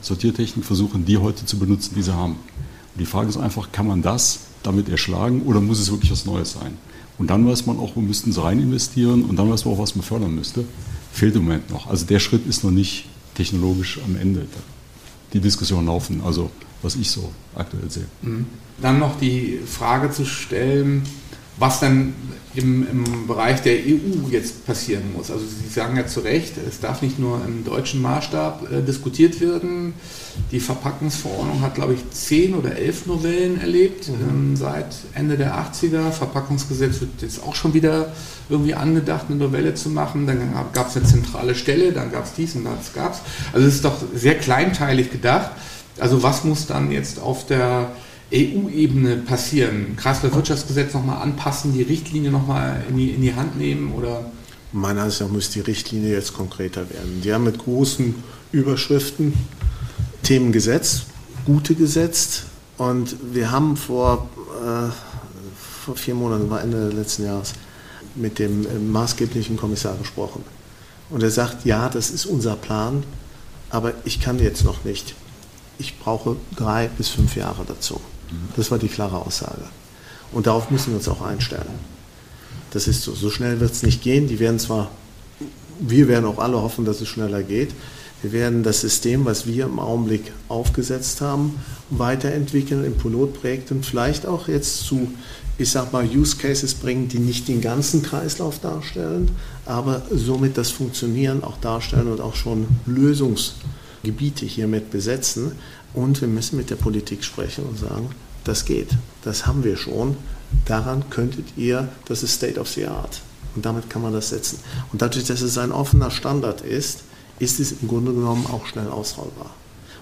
Sortiertechnik versuchen, die heute zu benutzen, die sie haben. Und die Frage ist einfach, kann man das damit erschlagen oder muss es wirklich was Neues sein? Und dann weiß man auch, wo müssten sie rein investieren und dann weiß man auch, was man fördern müsste. Fehlt im Moment noch. Also der Schritt ist noch nicht technologisch am Ende. Die Diskussionen laufen, also was ich so aktuell sehe. Mhm. Dann noch die Frage zu stellen, was dann im, im, Bereich der EU jetzt passieren muss. Also Sie sagen ja zu Recht, es darf nicht nur im deutschen Maßstab äh, diskutiert werden. Die Verpackungsverordnung hat, glaube ich, zehn oder elf Novellen erlebt mhm. ähm, seit Ende der 80er. Verpackungsgesetz wird jetzt auch schon wieder irgendwie angedacht, eine Novelle zu machen. Dann gab es eine zentrale Stelle, dann gab es dies und das gab es. Also es ist doch sehr kleinteilig gedacht. Also was muss dann jetzt auf der EU-Ebene passieren? Kreislaufwirtschaftsgesetz nochmal anpassen, die Richtlinie nochmal in die, in die Hand nehmen oder? Meiner Ansicht nach muss die Richtlinie jetzt konkreter werden. Die haben mit großen Überschriften Themen gesetzt, gute gesetzt und wir haben vor, äh, vor vier Monaten, war Ende letzten Jahres, mit dem äh, maßgeblichen Kommissar gesprochen. Und er sagt, ja, das ist unser Plan, aber ich kann jetzt noch nicht. Ich brauche drei bis fünf Jahre dazu. Das war die klare Aussage. Und darauf müssen wir uns auch einstellen. Das ist so. So schnell wird es nicht gehen. Die werden zwar, wir werden auch alle hoffen, dass es schneller geht. Wir werden das System, was wir im Augenblick aufgesetzt haben, weiterentwickeln in Pilotprojekten, vielleicht auch jetzt zu, ich sag mal, Use Cases bringen, die nicht den ganzen Kreislauf darstellen, aber somit das Funktionieren auch darstellen und auch schon Lösungsgebiete hiermit besetzen. Und wir müssen mit der Politik sprechen und sagen, das geht, das haben wir schon. Daran könntet ihr, das ist State of the Art. Und damit kann man das setzen. Und dadurch, dass es ein offener Standard ist, ist es im Grunde genommen auch schnell ausrollbar.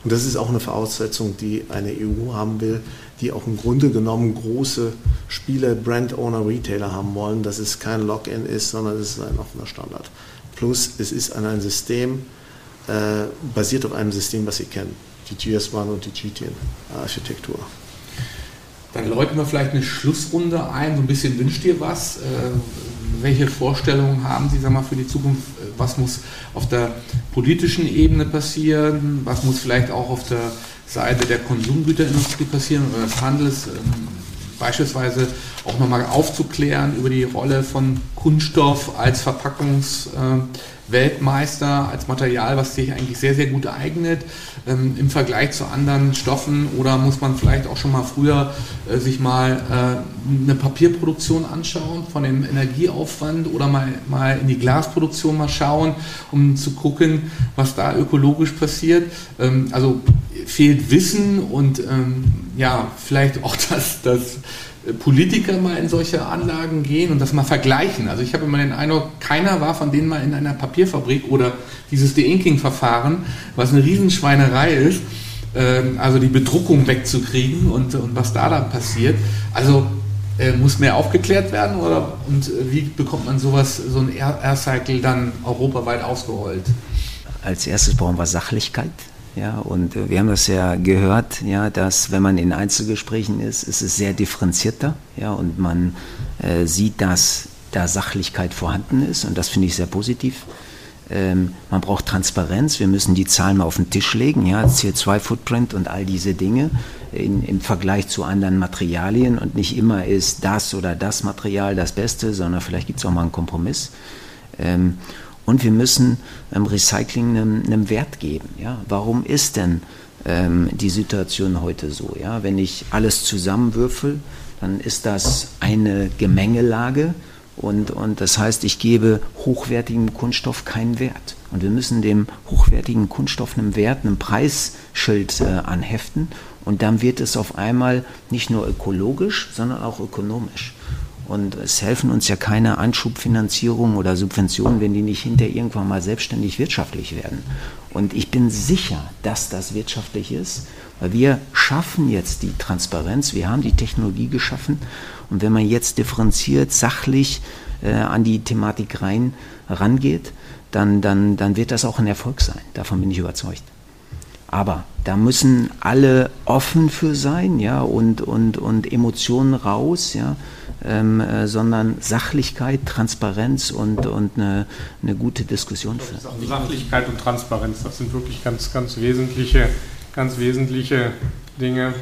Und das ist auch eine Voraussetzung, die eine EU haben will, die auch im Grunde genommen große Spiele, Brand Owner, Retailer haben wollen, dass es kein Login ist, sondern es ist ein offener Standard. Plus, es ist an ein System, äh, basiert auf einem System, was Sie kennen, die GS1 und die GTN-Architektur. Dann läuten wir vielleicht eine Schlussrunde ein, so ein bisschen wünscht ihr was. Äh, welche Vorstellungen haben Sie sag mal, für die Zukunft? Was muss auf der politischen Ebene passieren? Was muss vielleicht auch auf der Seite der Konsumgüterindustrie passieren oder des Handels? Ähm, beispielsweise auch nochmal aufzuklären über die Rolle von Kunststoff als Verpackungs- äh, als Material, was sich eigentlich sehr, sehr gut eignet ähm, im Vergleich zu anderen Stoffen? Oder muss man vielleicht auch schon mal früher äh, sich mal äh, eine Papierproduktion anschauen von dem Energieaufwand oder mal, mal in die Glasproduktion mal schauen, um zu gucken, was da ökologisch passiert? Ähm, also fehlt Wissen und ähm, ja, vielleicht auch das, das Politiker mal in solche Anlagen gehen und das mal vergleichen. Also ich habe immer den Eindruck, keiner war von denen mal in einer Papierfabrik oder dieses De-Inking-Verfahren, was eine Riesenschweinerei ist, ähm, also die Bedruckung wegzukriegen und, und was da dann passiert. Also äh, muss mehr aufgeklärt werden oder und äh, wie bekommt man sowas, so ein Air-Cycle dann europaweit ausgerollt? Als erstes brauchen wir Sachlichkeit. Ja, und wir haben das ja gehört, ja, dass wenn man in Einzelgesprächen ist, ist es sehr differenzierter, ja, und man äh, sieht, dass da Sachlichkeit vorhanden ist und das finde ich sehr positiv. Ähm, man braucht Transparenz, wir müssen die Zahlen mal auf den Tisch legen, ja, CO2-Footprint und all diese Dinge in, im Vergleich zu anderen Materialien und nicht immer ist das oder das Material das Beste, sondern vielleicht gibt es auch mal einen Kompromiss. Ähm, und wir müssen ähm, Recycling einem, einem, Wert geben. Ja? Warum ist denn ähm, die Situation heute so? Ja? Wenn ich alles zusammenwürfel, dann ist das eine Gemengelage und, und das heißt, ich gebe hochwertigem Kunststoff keinen Wert. Und wir müssen dem hochwertigen Kunststoff einen Wert, einen Preisschild äh, anheften und dann wird es auf einmal nicht nur ökologisch, sondern auch ökonomisch. Und es helfen uns ja keine Anschubfinanzierung oder Subventionen, wenn die nicht hinterher irgendwann mal selbstständig wirtschaftlich werden. Und ich bin sicher, dass das wirtschaftlich ist, weil wir schaffen jetzt die Transparenz, wir haben die Technologie geschaffen. Und wenn man jetzt differenziert, sachlich äh, an die Thematik rein rangeht, dann, dann, dann wird das auch ein Erfolg sein. Davon bin ich überzeugt. Aber da müssen alle offen für sein, ja, und, und, und Emotionen raus, ja ähm, äh, sondern Sachlichkeit, Transparenz und, und eine, eine gute Diskussion führen. Sachlichkeit und Transparenz, das sind wirklich ganz, ganz wesentliche, ganz wesentliche Dinge,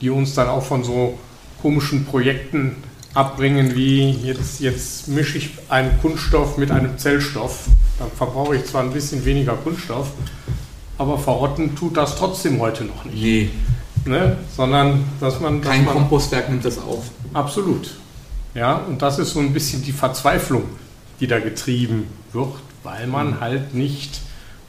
die uns dann auch von so komischen Projekten abbringen, wie jetzt, jetzt mische ich einen Kunststoff mit einem Zellstoff. Dann verbrauche ich zwar ein bisschen weniger Kunststoff, aber verrotten tut das trotzdem heute noch nicht. Nee. Ne? Sondern dass man. Dass Kein man, Kompostwerk nimmt das auf. Absolut. Ja, und das ist so ein bisschen die Verzweiflung, die da getrieben wird, weil man mhm. halt nicht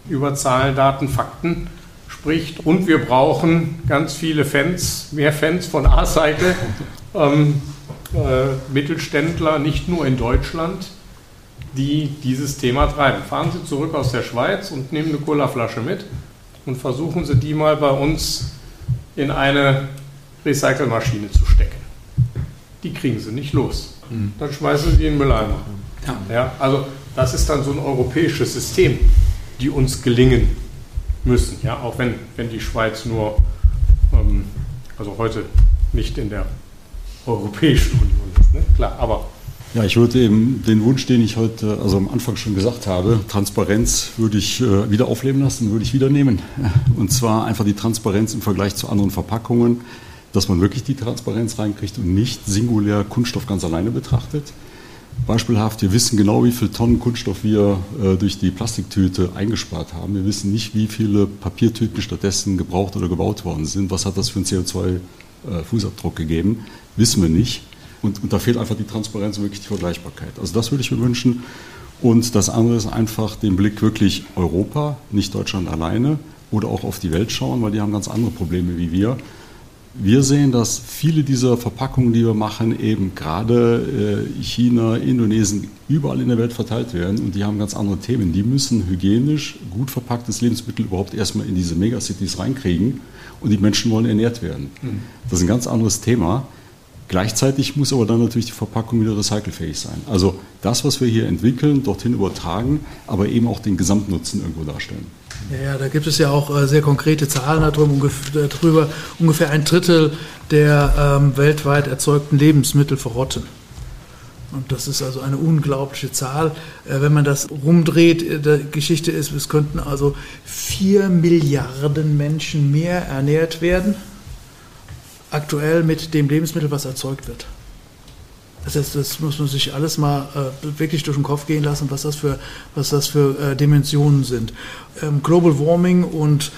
über Zahlen, Daten, Fakten spricht. Und wir brauchen ganz viele Fans, mehr Fans von A-Cycle, ähm, äh, Mittelständler, nicht nur in Deutschland, die dieses Thema treiben. Fahren Sie zurück aus der Schweiz und nehmen eine Colaflasche mit und versuchen Sie die mal bei uns in eine Recycelmaschine zu stecken. Die kriegen sie nicht los. Mhm. Dann schmeißen sie in den Mülleimer. Ja. ja. also das ist dann so ein europäisches System, die uns gelingen müssen. Ja, auch wenn, wenn die Schweiz nur, ähm, also heute nicht in der Europäischen Union ist, ne? klar, aber ja, ich würde eben den Wunsch, den ich heute, also am Anfang schon gesagt habe, Transparenz würde ich äh, wieder aufleben lassen, würde ich wieder nehmen. Und zwar einfach die Transparenz im Vergleich zu anderen Verpackungen, dass man wirklich die Transparenz reinkriegt und nicht singulär Kunststoff ganz alleine betrachtet. Beispielhaft, wir wissen genau, wie viele Tonnen Kunststoff wir äh, durch die Plastiktüte eingespart haben. Wir wissen nicht, wie viele Papiertüten stattdessen gebraucht oder gebaut worden sind. Was hat das für einen CO2-Fußabdruck äh, gegeben? Wissen wir nicht. Und, und, da fehlt einfach die Transparenz und wirklich die Vergleichbarkeit. Also das würde ich mir wünschen. Und das andere ist einfach den Blick wirklich Europa, nicht Deutschland alleine, oder auch auf die Welt schauen, weil die haben ganz andere Probleme wie wir. Wir sehen, dass viele dieser Verpackungen, die wir machen, eben gerade äh, China, Indonesien, überall in der Welt verteilt werden und die haben ganz andere Themen. Die müssen hygienisch gut verpacktes Lebensmittel überhaupt erstmal in diese Megacities reinkriegen und die Menschen wollen ernährt werden. Mhm. Das ist ein ganz anderes Thema. Gleichzeitig muss aber dann natürlich die Verpackung wieder recycelfähig sein. Also das, was wir hier entwickeln, dorthin übertragen, aber eben auch den Gesamtnutzen irgendwo darstellen. Ja, da gibt es ja auch äh, sehr konkrete Zahlen darüber. darüber. Ungefähr ein Drittel der ähm, weltweit erzeugten Lebensmittel verrotten. Und das ist also eine unglaubliche Zahl. Äh, wenn man das rumdreht, äh, die Geschichte ist, es könnten also vier Milliarden Menschen mehr ernährt werden, aktuell mit dem Lebensmittel, was erzeugt wird. Das, heißt, das muss man sich alles mal äh, wirklich durch den Kopf gehen lassen, was das für, was das für äh, Dimensionen sind. Ähm, Global Warming und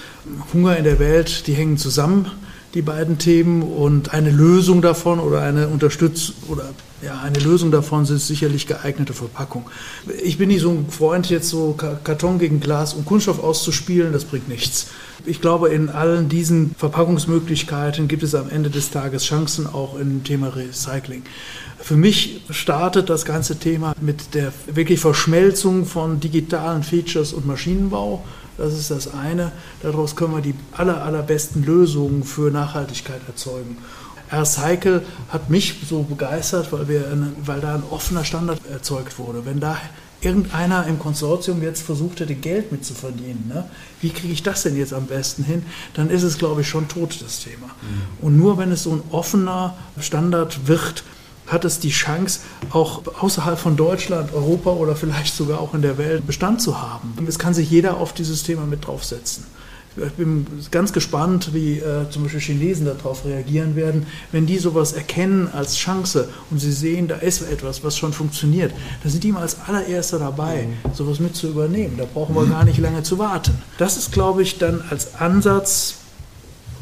Hunger in der Welt, die hängen zusammen, die beiden Themen. Und eine Lösung davon oder eine Unterstützung oder ja, eine Lösung davon sind sicherlich geeignete Verpackung. Ich bin nicht so ein Freund, jetzt so Karton gegen Glas und Kunststoff auszuspielen, das bringt nichts. Ich glaube, in allen diesen Verpackungsmöglichkeiten gibt es am Ende des Tages Chancen auch im Thema Recycling. Für mich startet das ganze Thema mit der wirklich Verschmelzung von digitalen Features und Maschinenbau. Das ist das eine. Daraus können wir die aller, allerbesten Lösungen für Nachhaltigkeit erzeugen. R-Cycle hat mich so begeistert, weil, wir, weil da ein offener Standard erzeugt wurde. Wenn da irgendeiner im Konsortium jetzt versucht hätte, Geld mit zu verdienen, ne? wie kriege ich das denn jetzt am besten hin, dann ist es, glaube ich, schon tot, das Thema. Mhm. Und nur wenn es so ein offener Standard wird, hat es die Chance, auch außerhalb von Deutschland, Europa oder vielleicht sogar auch in der Welt Bestand zu haben. Es kann sich jeder auf dieses Thema mit draufsetzen. Ich bin ganz gespannt, wie äh, zum Beispiel Chinesen darauf reagieren werden, wenn die sowas erkennen als Chance und sie sehen, da ist etwas, was schon funktioniert. Da sind die mal als allererster dabei, sowas mit zu übernehmen. Da brauchen wir gar nicht lange zu warten. Das ist, glaube ich, dann als Ansatz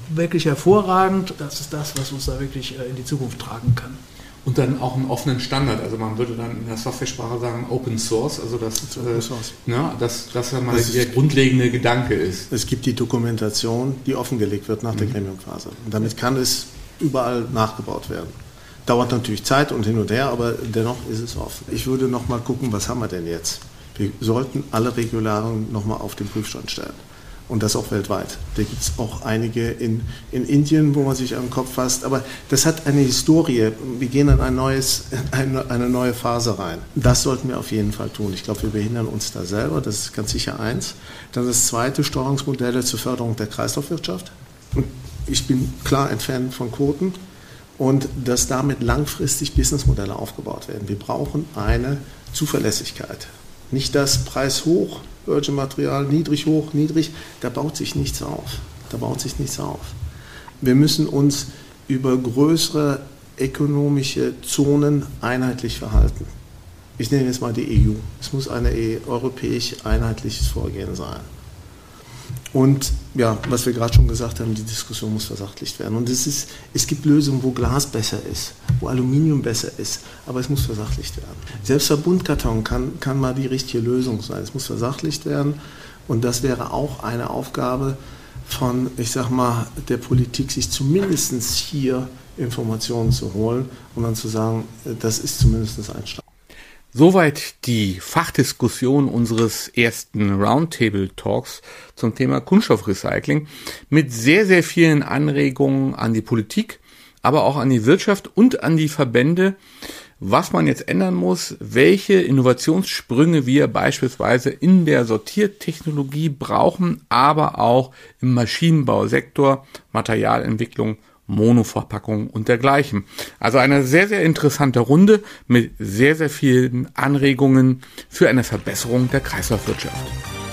wirklich hervorragend. Das ist das, was uns da wirklich äh, in die Zukunft tragen kann. Und dann auch einen offenen Standard. Also man würde dann in der Software-Sprache sagen Open Source, also dass, äh, ne, dass, dass ja mal das der grundlegende Gedanke ist. Es gibt die Dokumentation, die offengelegt wird nach mhm. der Gremiumphase. Und damit kann es überall nachgebaut werden. Dauert natürlich Zeit und hin und her, aber dennoch ist es offen. Ich würde noch mal gucken, was haben wir denn jetzt? Wir sollten alle Regularien noch mal auf den Prüfstand stellen und das auch weltweit. Da gibt es auch einige in, in Indien, wo man sich am Kopf fasst. Aber das hat eine Historie. Wir gehen in ein neues, eine, eine neue Phase rein. Das sollten wir auf jeden Fall tun. Ich glaube, wir behindern uns da selber. Das ist ganz sicher eins. Dann das zweite, Steuerungsmodelle zur Förderung der Kreislaufwirtschaft. Ich bin klar ein Fan von Quoten und dass damit langfristig Businessmodelle aufgebaut werden. Wir brauchen eine Zuverlässigkeit. Nicht das Preis hoch, Virgin Material, niedrig, hoch, niedrig, da baut sich nichts auf. Da baut sich nichts auf. Wir müssen uns über größere ökonomische Zonen einheitlich verhalten. Ich nehme jetzt mal die EU. Es muss ein europäisch einheitliches Vorgehen sein. Und ja, was wir gerade schon gesagt haben, die Diskussion muss versachlicht werden. Und es, ist, es gibt Lösungen, wo Glas besser ist, wo Aluminium besser ist, aber es muss versachlicht werden. Selbst Verbundkarton kann, kann mal die richtige Lösung sein. Es muss versachlicht werden und das wäre auch eine Aufgabe von, ich sag mal, der Politik, sich zumindest hier Informationen zu holen und dann zu sagen, das ist zumindest ein Start. Soweit die Fachdiskussion unseres ersten Roundtable Talks zum Thema Kunststoffrecycling. Mit sehr, sehr vielen Anregungen an die Politik aber auch an die Wirtschaft und an die Verbände, was man jetzt ändern muss, welche Innovationssprünge wir beispielsweise in der Sortiertechnologie brauchen, aber auch im Maschinenbausektor, Materialentwicklung, Monoverpackung und dergleichen. Also eine sehr, sehr interessante Runde mit sehr, sehr vielen Anregungen für eine Verbesserung der Kreislaufwirtschaft.